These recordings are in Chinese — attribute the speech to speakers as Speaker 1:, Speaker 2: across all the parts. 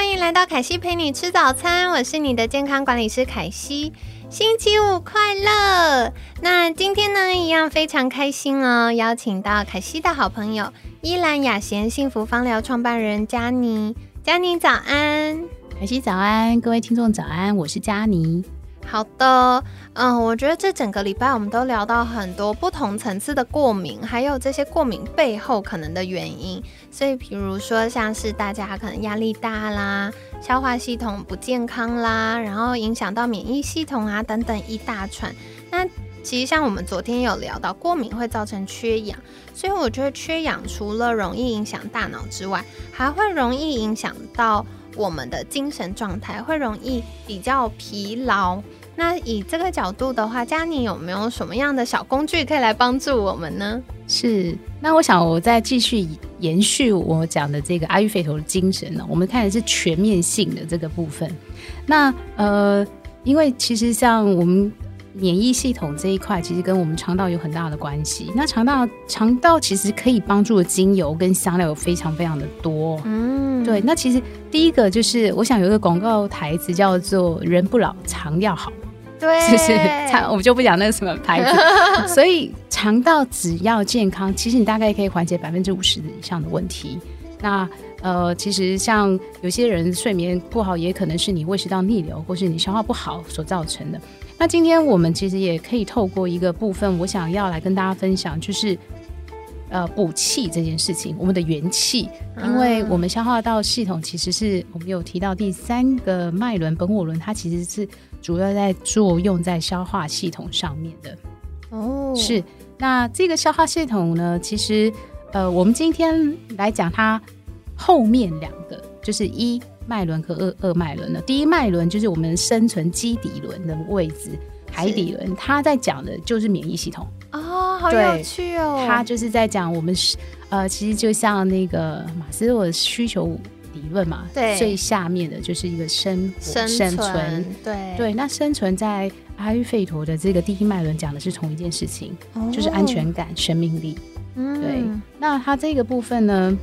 Speaker 1: 欢迎来到凯西陪你吃早餐，我是你的健康管理师凯西。星期五快乐！那今天呢，一样非常开心哦，邀请到凯西的好朋友依兰雅贤幸福芳疗创办人佳妮。佳妮早安，
Speaker 2: 凯西早安，各位听众早安，我是佳妮。
Speaker 1: 好的，嗯，我觉得这整个礼拜我们都聊到很多不同层次的过敏，还有这些过敏背后可能的原因。所以，比如说像是大家可能压力大啦，消化系统不健康啦，然后影响到免疫系统啊等等一大串。那其实像我们昨天有聊到，过敏会造成缺氧，所以我觉得缺氧除了容易影响大脑之外，还会容易影响到我们的精神状态，会容易比较疲劳。那以这个角度的话，佳妮有没有什么样的小工具可以来帮助我们呢？
Speaker 2: 是，那我想我再继续延续我讲的这个阿育吠陀的精神呢。我们看的是全面性的这个部分。那呃，因为其实像我们免疫系统这一块，其实跟我们肠道有很大的关系。那肠道肠道其实可以帮助的精油跟香料有非常非常的多。嗯，对。那其实第一个就是，我想有一个广告台词叫做“人不老，肠要好”。
Speaker 1: 对，
Speaker 2: 就 是肠，我们就不讲那个什么牌子。所以肠道只要健康，其实你大概可以缓解百分之五十以上的问题。那呃，其实像有些人睡眠不好，也可能是你胃食道逆流或是你消化不好所造成的。那今天我们其实也可以透过一个部分，我想要来跟大家分享，就是呃补气这件事情，我们的元气，因为我们消化道系统其实是我们有提到第三个脉轮本我轮，它其实是。主要在作用在消化系统上面的。哦，是那这个消化系统呢，其实呃，我们今天来讲它后面两个，就是一脉轮和二二脉轮的。第一脉轮就是我们生存基底轮的位置，海底轮，它在讲的就是免疫系统
Speaker 1: 哦，好有趣哦，
Speaker 2: 它就是在讲我们是呃，其实就像那个马斯洛的需求。理论嘛，
Speaker 1: 对，
Speaker 2: 最下面的就是一个生
Speaker 1: 生存，对
Speaker 2: 对。那生存在阿育吠陀的这个第一脉轮讲的是同一件事情，就是安全感、生命力。嗯，对。那它这个部分呢，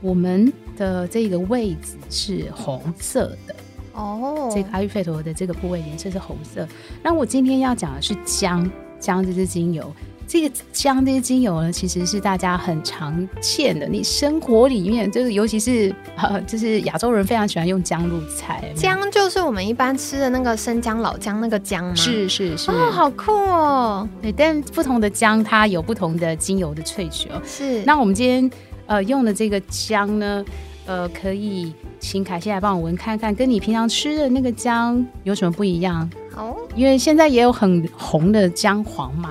Speaker 2: 我们的这个位置是红色的哦。这个阿育吠陀的这个部位颜色是红色。那我今天要讲的是姜，姜这支精油。这个姜这些精油呢，其实是大家很常见的。你生活里面就是，尤其是 呃，就是亚洲人非常喜欢用姜入菜。
Speaker 1: 姜就是我们一般吃的那个生姜、老姜那个姜吗？
Speaker 2: 是是是。
Speaker 1: 哦，好酷哦！
Speaker 2: 对，但不同的姜它有不同的精油的萃取哦。
Speaker 1: 是。
Speaker 2: 那我们今天呃用的这个姜呢，呃，可以请凯西来帮我闻看看，跟你平常吃的那个姜有什么不一样？好，因为现在也有很红的姜黄嘛。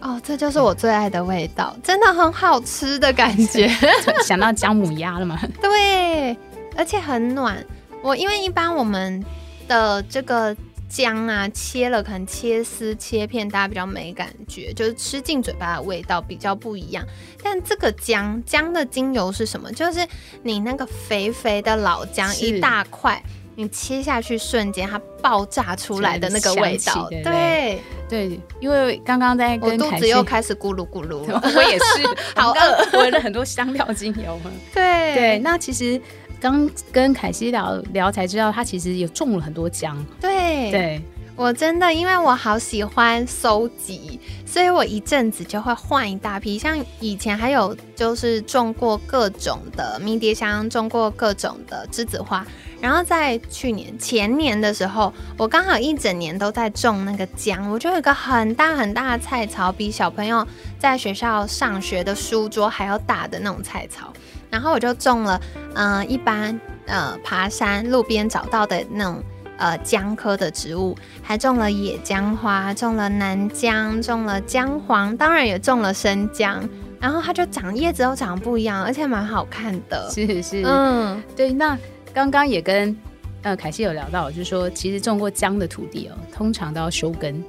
Speaker 1: 哦，这就是我最爱的味道，真的很好吃的感觉。
Speaker 2: 想到姜母鸭了吗？
Speaker 1: 对，而且很暖。我因为一般我们的这个姜啊，切了可能切丝切片，大家比较没感觉，就是吃进嘴巴的味道比较不一样。但这个姜姜的精油是什么？就是你那个肥肥的老姜一大块。你切下去瞬间，它爆炸出来的那个味道，对
Speaker 2: 对，因为刚刚在跟
Speaker 1: 肚子又开始咕噜咕噜了，
Speaker 2: 我也是，好饿，闻了很多香料精油嘛。
Speaker 1: 对
Speaker 2: 对，那其实刚跟凯西聊聊才知道，他其实也种了很多姜。
Speaker 1: 对
Speaker 2: 对。
Speaker 1: 我真的，因为我好喜欢收集，所以我一阵子就会换一大批。像以前还有就是种过各种的迷迭香，种过各种的栀子花。然后在去年前年的时候，我刚好一整年都在种那个姜。我就有一个很大很大的菜槽，比小朋友在学校上学的书桌还要大的那种菜槽。然后我就种了，嗯，一般呃爬山路边找到的那种。呃，姜科的植物还种了野姜花，种了南姜，种了姜黄，当然也种了生姜。然后它就长叶子都长不一样，而且蛮好看的。
Speaker 2: 是是，嗯，对。那刚刚也跟呃，凯西有聊到，就是说其实种过姜的土地哦，通常都要修根。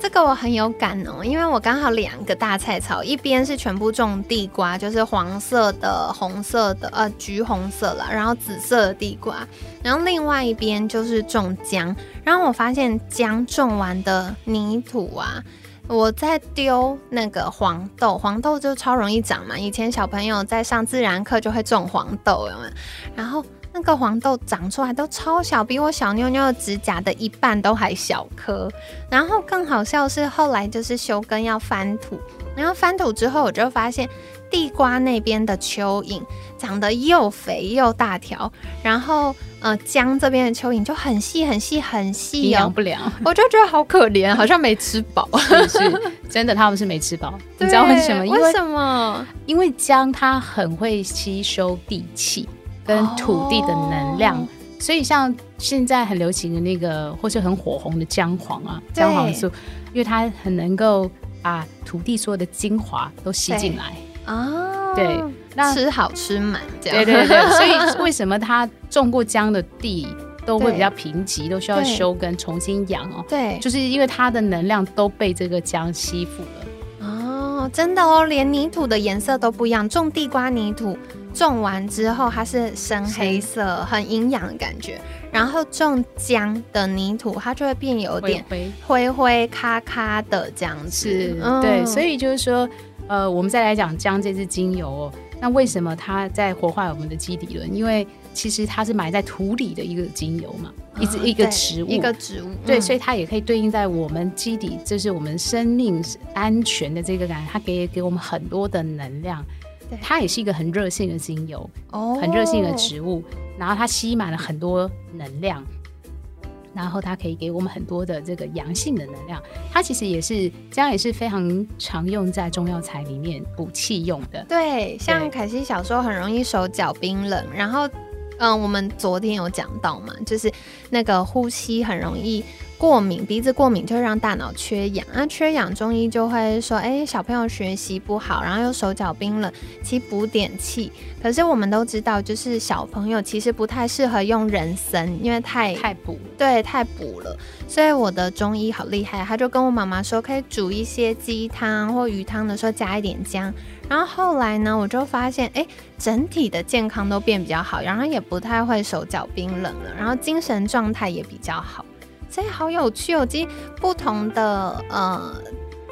Speaker 1: 这个我很有感哦，因为我刚好两个大菜槽，一边是全部种地瓜，就是黄色的、红色的，呃，橘红色了，然后紫色的地瓜，然后另外一边就是种姜，然后我发现姜种完的泥土啊，我在丢那个黄豆，黄豆就超容易长嘛，以前小朋友在上自然课就会种黄豆，有没有？然后。那个黄豆长出来都超小，比我小妞妞的指甲的一半都还小颗。然后更好笑是后来就是修根要翻土，然后翻土之后我就发现地瓜那边的蚯蚓长得又肥又大条，然后呃姜这边的蚯蚓就很细很细很细，
Speaker 2: 营养不良，
Speaker 1: 我就觉得好可怜，好像没吃饱。
Speaker 2: 是真的，他们是没吃饱。你知道为什么？
Speaker 1: 为什么？
Speaker 2: 因为姜它很会吸收地气。跟土地的能量，所以像现在很流行的那个，或是很火红的姜黄啊，姜黄素，因为它很能够把土地所有的精华都吸进来
Speaker 1: 啊。
Speaker 2: 对，
Speaker 1: 那吃好吃满，
Speaker 2: 对对对。所以为什么它种过姜的地都会比较贫瘠，都需要修根重新养哦？
Speaker 1: 对，
Speaker 2: 就是因为它的能量都被这个姜吸附了。
Speaker 1: 哦，真的哦，连泥土的颜色都不一样，种地瓜泥土。种完之后，它是深黑色，很营养的感觉。然后种姜的泥土，它就会变有点灰灰咖咖的这样子。
Speaker 2: 对，所以就是说，呃，我们再来讲姜这支精油哦，那为什么它在活化我们的基底轮？因为其实它是埋在土里的一个精油嘛，一只一个植物，
Speaker 1: 一个植物。
Speaker 2: 对，所以它也可以对应在我们基底，就是我们生命安全的这个感，它给给我们很多的能量。它也是一个很热性的精油，哦，很热性的植物，然后它吸满了很多能量，然后它可以给我们很多的这个阳性的能量。它其实也是这样，也是非常常用在中药材里面补气用的。
Speaker 1: 对，像凯西小时候很容易手脚冰冷，然后，嗯，我们昨天有讲到嘛，就是那个呼吸很容易。过敏，鼻子过敏就会让大脑缺氧，那缺氧中医就会说，哎，小朋友学习不好，然后又手脚冰冷，其实补点气。可是我们都知道，就是小朋友其实不太适合用人参，因为太
Speaker 2: 太补，
Speaker 1: 对，太补了。所以我的中医好厉害，他就跟我妈妈说，可以煮一些鸡汤或鱼汤的时候加一点姜。然后后来呢，我就发现，哎，整体的健康都变比较好，然后也不太会手脚冰冷了，然后精神状态也比较好。所以好有趣哦！其实不同的呃，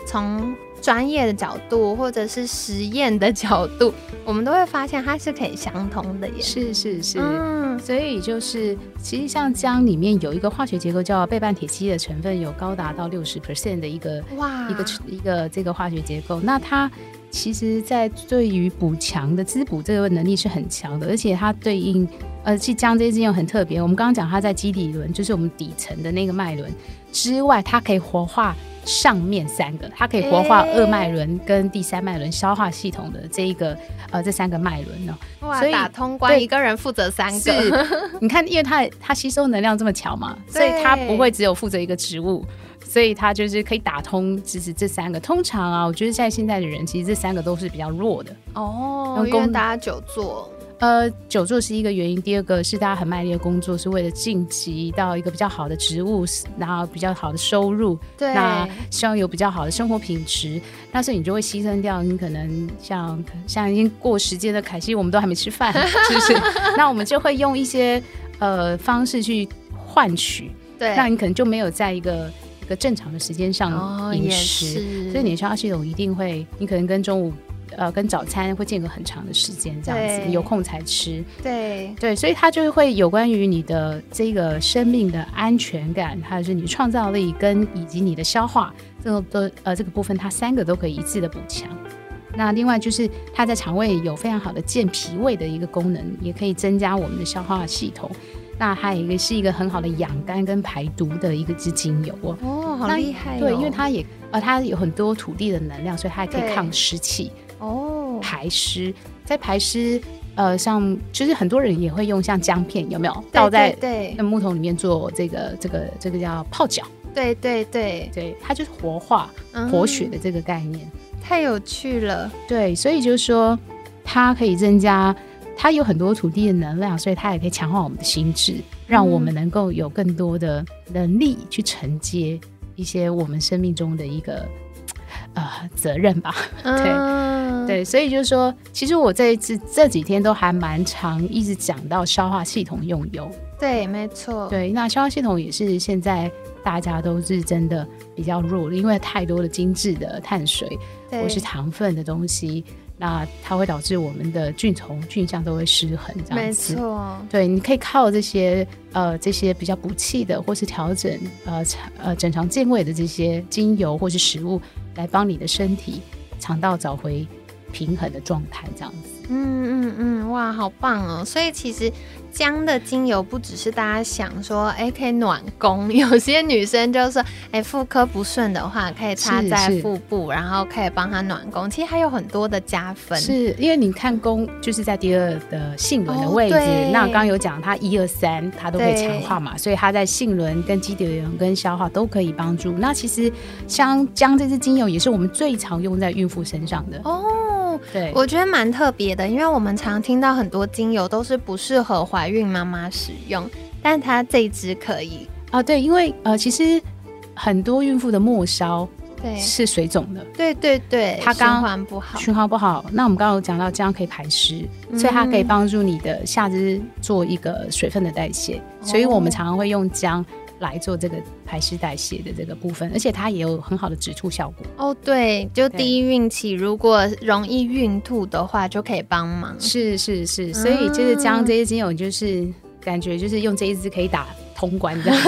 Speaker 1: 从专业的角度或者是实验的角度，我们都会发现它是可以相通的耶。
Speaker 2: 是是是，嗯，所以就是其实像姜里面有一个化学结构叫倍半铁基的成分，有高达到六十 percent 的一个哇一个一个这个化学结构，那它。其实，在对于补强的滋补这个能力是很强的，而且它对应，呃，去姜这些精油很特别。我们刚刚讲它在基底轮，就是我们底层的那个脉轮之外，它可以活化上面三个，它可以活化二脉轮跟第三脉轮消化系统的这一个呃这三个脉轮呢。
Speaker 1: 哇，打通关一个人负责三个，
Speaker 2: 你看，因为它它吸收能量这么强嘛，所以它不会只有负责一个植物。所以它就是可以打通，其实这三个通常啊，我觉得在现在的人，其实这三个都是比较弱的
Speaker 1: 哦。因为大家久坐，
Speaker 2: 呃，久坐是一个原因，第二个是大家很卖力的工作，是为了晋级到一个比较好的职务，然后比较好的收入，
Speaker 1: 对，
Speaker 2: 那希望有比较好的生活品质，那所以你就会牺牲掉你可能像像已经过时间的凯西，我们都还没吃饭，是不是？那我们就会用一些呃方式去换取，
Speaker 1: 对，
Speaker 2: 那你可能就没有在一个。一个正常的时间上饮食，所以你的消化系统一定会，你可能跟中午呃跟早餐会间隔很长的时间，这样子，你有空才吃。
Speaker 1: 对
Speaker 2: 对，所以它就会有关于你的这个生命的安全感，还有是你创造力跟以及你的消化这个都呃这个部分，它三个都可以一致的补强。那另外就是它在肠胃有非常好的健脾胃的一个功能，也可以增加我们的消化系统。那它也是一个很好的养肝跟排毒的一个支精油
Speaker 1: 哦，哦，好厉害！
Speaker 2: 对，因为它也呃，它有很多土地的能量，所以它也可以抗湿气
Speaker 1: 哦，
Speaker 2: 排湿。在排湿，呃，像就是很多人也会用像姜片，有没有倒在
Speaker 1: 对
Speaker 2: 木桶里面做这个这个这个叫泡脚？
Speaker 1: 对对对
Speaker 2: 对，它就是活化活血的这个概念，
Speaker 1: 太有趣了。
Speaker 2: 对，所以就是说它可以增加。它有很多土地的能量，所以它也可以强化我们的心智，让我们能够有更多的能力去承接一些我们生命中的一个呃责任吧。对对，所以就是说，其实我这一次这几天都还蛮长，一直讲到消化系统用油。
Speaker 1: 对，没错。
Speaker 2: 对，那消化系统也是现在大家都是真的比较弱了，因为太多的精致的碳水或是糖分的东西，那它会导致我们的菌虫菌相都会失衡，这样子。
Speaker 1: 没错。
Speaker 2: 对，你可以靠这些呃这些比较补气的，或是调整呃呃整肠健胃的这些精油或是食物，来帮你的身体肠道找回平衡的状态，这样子。
Speaker 1: 嗯嗯嗯，哇，好棒哦！所以其实。姜的精油不只是大家想说，哎，可以暖宫。有些女生就说，哎，妇科不顺的话，可以擦在腹部，然后可以帮她暖宫。其实还有很多的加分。
Speaker 2: 是因为你看宫就是在第二的性轮的位置，那刚刚有讲它一二三，它都可以强化嘛，所以它在性轮、跟肌底轮、跟消化都可以帮助。那其实像姜这支精油也是我们最常用在孕妇身上的哦。对，
Speaker 1: 我觉得蛮特别的，因为我们常听到很多精油都是不适合怀孕妈妈使用，但它这一支可以
Speaker 2: 啊。对，因为呃，其实很多孕妇的末梢
Speaker 1: 对
Speaker 2: 是水肿的，
Speaker 1: 对对对，
Speaker 2: 它
Speaker 1: 循环不好，
Speaker 2: 循环不好。那我们刚刚有讲到，这样可以排湿，所以它可以帮助你的下肢做一个水分的代谢，所以我们常常会用姜。来做这个排湿代谢的这个部分，而且它也有很好的止吐效果。
Speaker 1: 哦，对，就第一孕期如果容易孕吐的话，就可以帮忙。
Speaker 2: 是是是，所以就是将这些精油，就是感觉就是用这一支可以打通关的。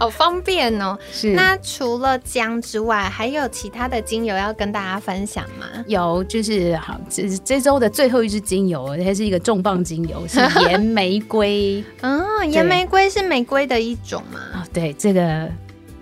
Speaker 1: 好方便哦！
Speaker 2: 是
Speaker 1: 那除了姜之外，还有其他的精油要跟大家分享吗？
Speaker 2: 有，就是好，这这周的最后一支精油，它是一个重磅精油，是 岩玫瑰。
Speaker 1: 嗯，岩玫瑰是玫瑰的一种吗？
Speaker 2: 哦，对，这个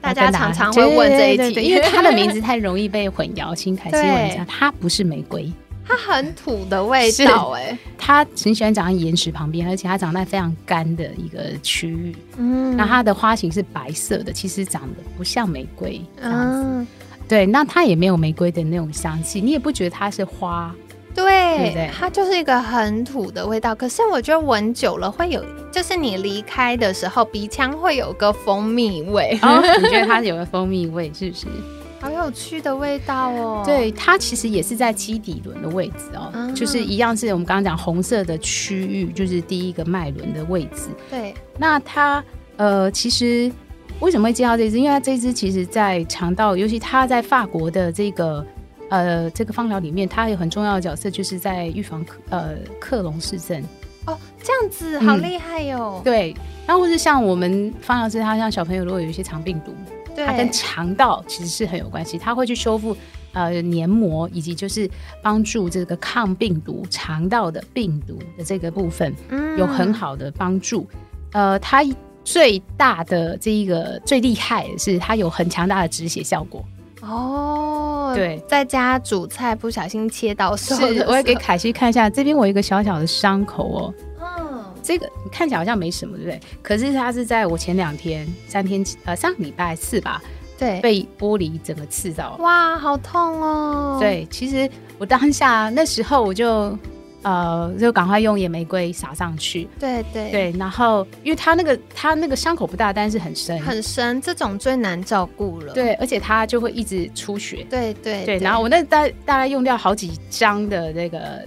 Speaker 1: 大家常常会问这一题，
Speaker 2: 因为它的名字 太容易被混淆。请凯西问一下，它不是玫瑰。
Speaker 1: 它很土的味道，哎，
Speaker 2: 它很喜欢长在岩石旁边，而且它长在非常干的一个区域。嗯，那它的花型是白色的，其实长得不像玫瑰这样子。对，那它也没有玫瑰的那种香气，你也不觉得它是花。
Speaker 1: 对，它就是一个很土的味道。可是我觉得闻久了会有，就是你离开的时候，鼻腔会有个蜂蜜味。
Speaker 2: 你觉得它有个蜂蜜味，是不是？
Speaker 1: 好有趣的味道哦！
Speaker 2: 对，它其实也是在基底轮的位置哦，就是一样是我们刚刚讲红色的区域，就是第一个脉轮的位置。
Speaker 1: 对，
Speaker 2: 那它呃，其实为什么会介绍这支？因为它这支其实在肠道，尤其它在法国的这个呃这个芳疗里面，它有很重要的角色，就是在预防呃克隆氏症。
Speaker 1: 哦，这样子好厉害哟！
Speaker 2: 对，然后或是像我们芳疗师，他像小朋友如果有一些肠病毒。它跟肠道其实是很有关系，它会去修复呃黏膜，以及就是帮助这个抗病毒肠道的病毒的这个部分，嗯有很好的帮助。呃，它最大的这一个最厉害的是它有很强大的止血效果。
Speaker 1: 哦，
Speaker 2: 对，
Speaker 1: 在家煮菜不小心切到手，
Speaker 2: 是，我也给凯西看一下，这边我一个小小的伤口哦。嗯这个看起来好像没什么，对不对？可是它是在我前两天、三天呃上礼拜四吧，
Speaker 1: 对，
Speaker 2: 被玻璃整个刺到，
Speaker 1: 哇，好痛哦！
Speaker 2: 对，其实我当下那时候我就呃就赶快用野玫瑰撒上去，
Speaker 1: 对对。
Speaker 2: 对，然后因为它那个它那个伤口不大，但是很深。
Speaker 1: 很深，这种最难照顾了，
Speaker 2: 对，而且它就会一直出血，
Speaker 1: 对对
Speaker 2: 对，然后我那大大概用掉好几张的那个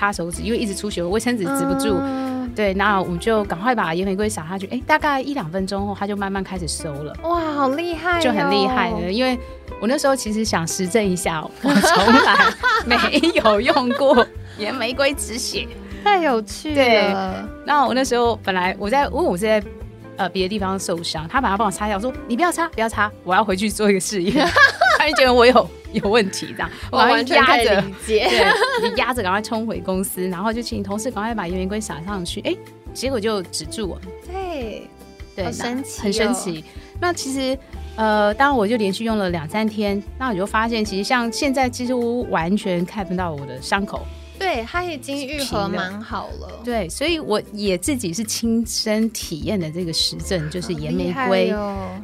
Speaker 2: 擦手指，因为一直出血，卫生纸止不住。对，那我们就赶快把盐玫瑰撒下去。哎，大概一两分钟后，它就慢慢开始收了。
Speaker 1: 哇，好厉害，
Speaker 2: 就很厉害的。因为我那时候其实想实证一下，我 从来没有用过盐玫瑰止血，
Speaker 1: 太有趣了。
Speaker 2: 那我那时候本来我在，因为我在呃别的地方受伤，他把它帮我擦掉，说你不要擦，不要擦，我要回去做一个试验。他就觉得我有有问题，这样
Speaker 1: 我完全压着，
Speaker 2: 对，你压着赶快冲回公司，然后就请同事赶快把盐玫瑰撒上去，哎，结果就止住了。
Speaker 1: 对，
Speaker 2: 对，
Speaker 1: 很神奇，
Speaker 2: 很神奇。那其实，呃，当我就连续用了两三天，那我就发现，其实像现在几乎完全看不到我的伤口。
Speaker 1: 对，它已经愈合蛮好了。
Speaker 2: 对，所以我也自己是亲身体验的这个实证，就是盐玫瑰。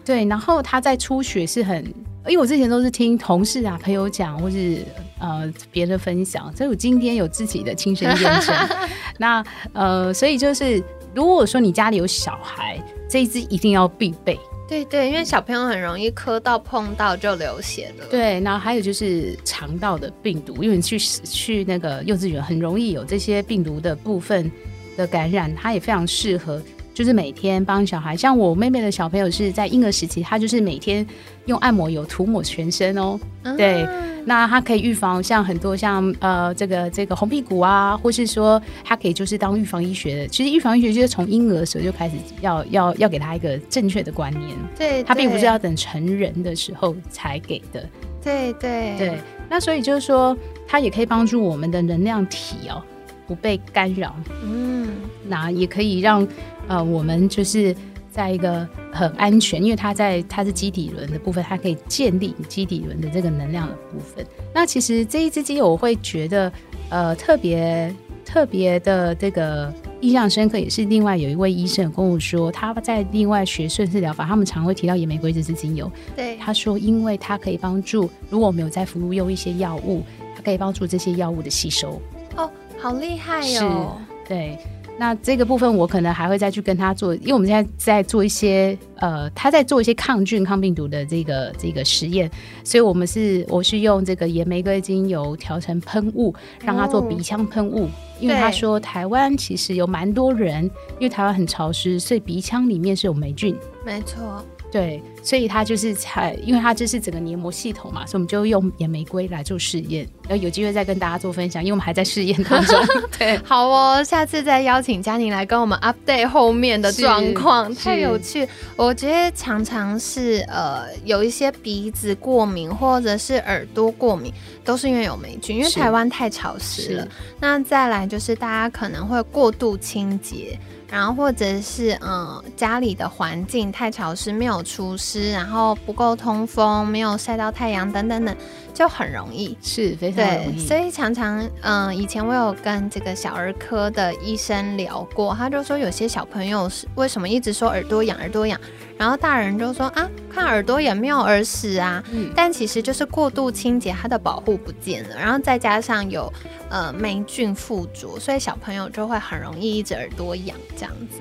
Speaker 2: 对，然后它在出血是很。因为我之前都是听同事啊、朋友讲，或是呃别人的分享，所以我今天有自己的亲身验证。那呃，所以就是如果说你家里有小孩，这一支一定要必备。
Speaker 1: 对对，因为小朋友很容易磕到碰到就流血了。
Speaker 2: 对，然后还有就是肠道的病毒，因为你去去那个幼稚园很容易有这些病毒的部分的感染，它也非常适合。就是每天帮小孩，像我妹妹的小朋友是在婴儿时期，她就是每天用按摩油涂抹全身哦。对，那它可以预防像很多像呃这个这个红屁股啊，或是说它可以就是当预防医学的。其实预防医学就是从婴儿时候就开始要要要给他一个正确的观念。
Speaker 1: 对，
Speaker 2: 他并不是要等成人的时候才给的。
Speaker 1: 对对
Speaker 2: 对，那所以就是说，它也可以帮助我们的能量体哦不被干扰。嗯，那也可以让。呃，我们就是在一个很安全，因为它在它是基底轮的部分，它可以建立基底轮的这个能量的部分。那其实这一支精油，我会觉得呃特别特别的这个印象深刻，也是另外有一位医生跟我说，他在另外学顺势疗法，他们常会提到野玫瑰这支精油。
Speaker 1: 对，
Speaker 2: 他说，因为它可以帮助，如果我们有在服用一些药物，它可以帮助这些药物的吸收。
Speaker 1: 哦，好厉害哟！
Speaker 2: 对。那这个部分我可能还会再去跟他做，因为我们现在在做一些呃，他在做一些抗菌、抗病毒的这个这个实验，所以我们是我是用这个野玫瑰精油调成喷雾，让他做鼻腔喷雾，因为他说台湾其实有蛮多人，因为台湾很潮湿，所以鼻腔里面是有霉菌。
Speaker 1: 没错。
Speaker 2: 对，所以它就是才，因为它这是整个黏膜系统嘛，所以我们就用野玫瑰来做试验，然后有机会再跟大家做分享，因为我们还在试验当中。对，
Speaker 1: 好哦，下次再邀请佳宁来跟我们 update 后面的状况，太有趣。我觉得常常是呃有一些鼻子过敏或者是耳朵过敏，都是因为有霉菌，因为台湾太潮湿了。那再来就是大家可能会过度清洁。然后或者是嗯家里的环境太潮湿，没有出湿，然后不够通风，没有晒到太阳等等等，就很容易
Speaker 2: 是非常容易。
Speaker 1: 所以常常嗯以前我有跟这个小儿科的医生聊过，他就说有些小朋友是为什么一直说耳朵痒耳朵痒。然后大人就说啊，看耳朵也没有耳屎啊，但其实就是过度清洁，它的保护不见了，然后再加上有呃霉菌附着，所以小朋友就会很容易一直耳朵痒这样子。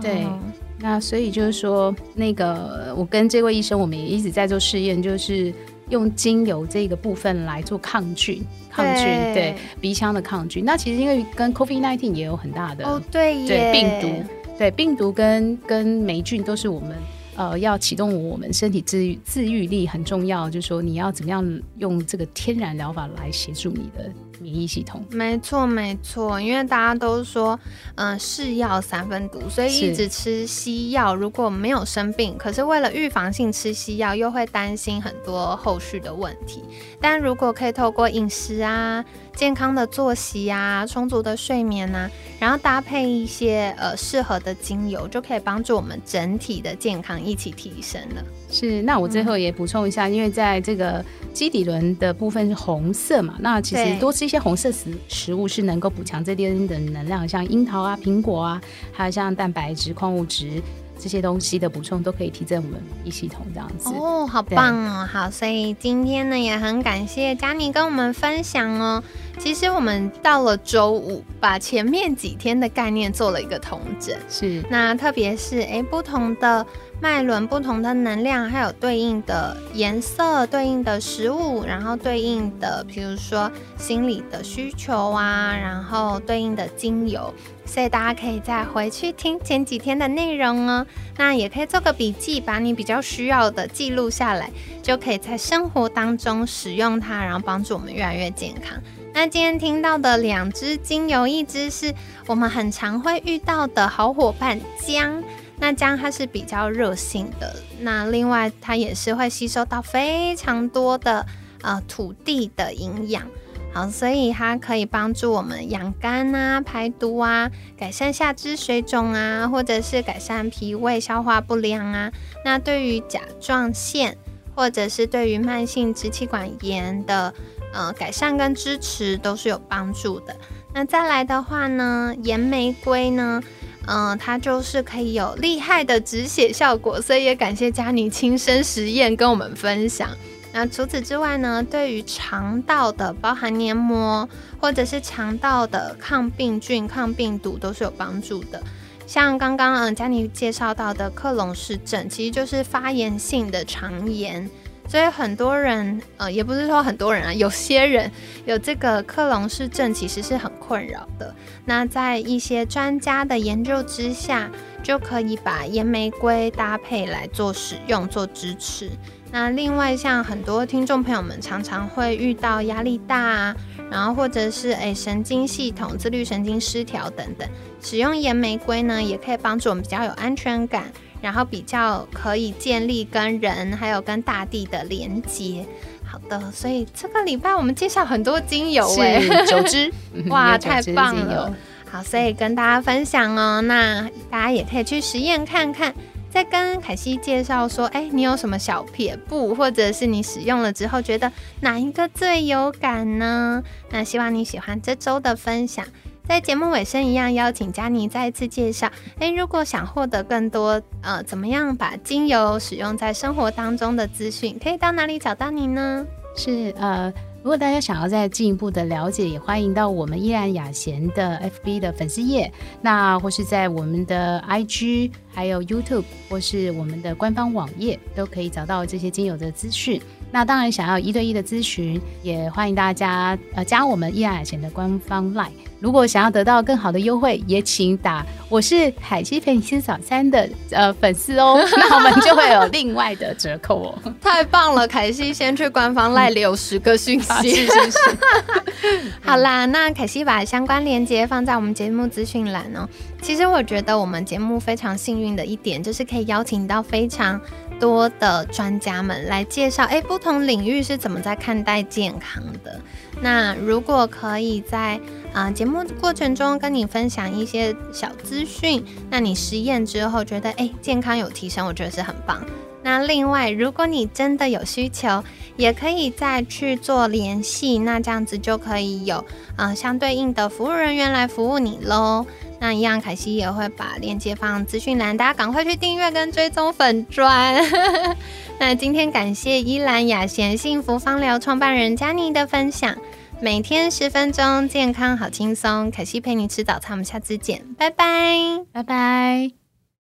Speaker 2: 对，那所以就是说，那个我跟这位医生，我们也一直在做试验，就是用精油这个部分来做抗菌，抗菌对鼻腔的抗菌。那其实因为跟 COVID nineteen 也有很大的
Speaker 1: 哦，对
Speaker 2: 对病毒。对病毒跟跟霉菌都是我们呃要启动我们身体自愈自愈力很重要，就是说你要怎么样用这个天然疗法来协助你的免疫系统。
Speaker 1: 没错没错，因为大家都说嗯是药三分毒，所以一直吃西药如果没有生病，可是为了预防性吃西药又会担心很多后续的问题。但如果可以透过饮食啊。健康的作息啊，充足的睡眠呐，然后搭配一些呃适合的精油，就可以帮助我们整体的健康一起提升了。
Speaker 2: 是，那我最后也补充一下，因为在这个基底轮的部分是红色嘛，那其实多吃一些红色食食物是能够补强这边的能量，像樱桃啊、苹果啊，还有像蛋白质、矿物质。这些东西的补充都可以提振我们免疫系统，这样子
Speaker 1: 哦，好棒哦，好，所以今天呢也很感谢佳妮跟我们分享哦。其实我们到了周五，把前面几天的概念做了一个统整，
Speaker 2: 是
Speaker 1: 那特别是哎不同的。脉轮不同的能量，还有对应的颜色、对应的食物，然后对应的，比如说心理的需求啊，然后对应的精油，所以大家可以再回去听前几天的内容哦。那也可以做个笔记，把你比较需要的记录下来，就可以在生活当中使用它，然后帮助我们越来越健康。那今天听到的两支精油，一支是我们很常会遇到的好伙伴姜。那姜它是比较热性的，那另外它也是会吸收到非常多的呃土地的营养，好，所以它可以帮助我们养肝啊、排毒啊、改善下肢水肿啊，或者是改善脾胃消化不良啊。那对于甲状腺或者是对于慢性支气管炎的呃改善跟支持都是有帮助的。那再来的话呢，岩玫瑰呢？嗯，它就是可以有厉害的止血效果，所以也感谢佳妮亲身实验跟我们分享。那除此之外呢，对于肠道的包含黏膜或者是肠道的抗病菌、抗病毒都是有帮助的。像刚刚嗯佳妮介绍到的克隆氏症，其实就是发炎性的肠炎。所以很多人，呃，也不是说很多人啊，有些人有这个克隆氏症，其实是很困扰的。那在一些专家的研究之下，就可以把岩玫瑰搭配来做使用，做支持。那另外，像很多听众朋友们常常会遇到压力大啊，然后或者是诶神经系统、自律神经失调等等，使用岩玫瑰呢，也可以帮助我们比较有安全感。然后比较可以建立跟人还有跟大地的连接。好的，所以这个礼拜我们介绍很多精油，哎，
Speaker 2: 九支，
Speaker 1: 哇，太棒了。好，所以跟大家分享哦，那大家也可以去实验看看。再跟凯西介绍说，哎，你有什么小撇步，或者是你使用了之后觉得哪一个最有感呢？那希望你喜欢这周的分享。在节目尾声一样，邀请佳妮再一次介绍。诶，如果想获得更多呃，怎么样把精油使用在生活当中的资讯，可以到哪里找到你呢？
Speaker 2: 是呃，如果大家想要再进一步的了解，也欢迎到我们依然雅贤的 FB 的粉丝页，那或是在我们的 IG，还有 YouTube，或是我们的官方网页，都可以找到这些精油的资讯。那当然，想要一对一的咨询，也欢迎大家呃加我们依然雅贤的官方 LINE。如果想要得到更好的优惠，也请打我是海西陪你吃早餐的呃粉丝哦，那我们就会有另外的折扣哦。
Speaker 1: 太棒了，凯西先去官方赖留十个讯息。好啦，那凯西把相关链接放在我们节目资讯栏哦。其实我觉得我们节目非常幸运的一点，就是可以邀请到非常多的专家们来介绍，哎，不同领域是怎么在看待健康的。那如果可以在啊，节目过程中跟你分享一些小资讯，那你实验之后觉得哎健康有提升，我觉得是很棒。那另外，如果你真的有需求，也可以再去做联系，那这样子就可以有啊相对应的服务人员来服务你喽。那一样，凯西也会把链接放资讯栏，大家赶快去订阅跟追踪粉砖。那今天感谢依兰雅贤幸福芳疗创办人佳妮的分享。每天十分钟，健康好轻松。凯西陪你吃早餐，我们下次见，拜拜，
Speaker 2: 拜拜。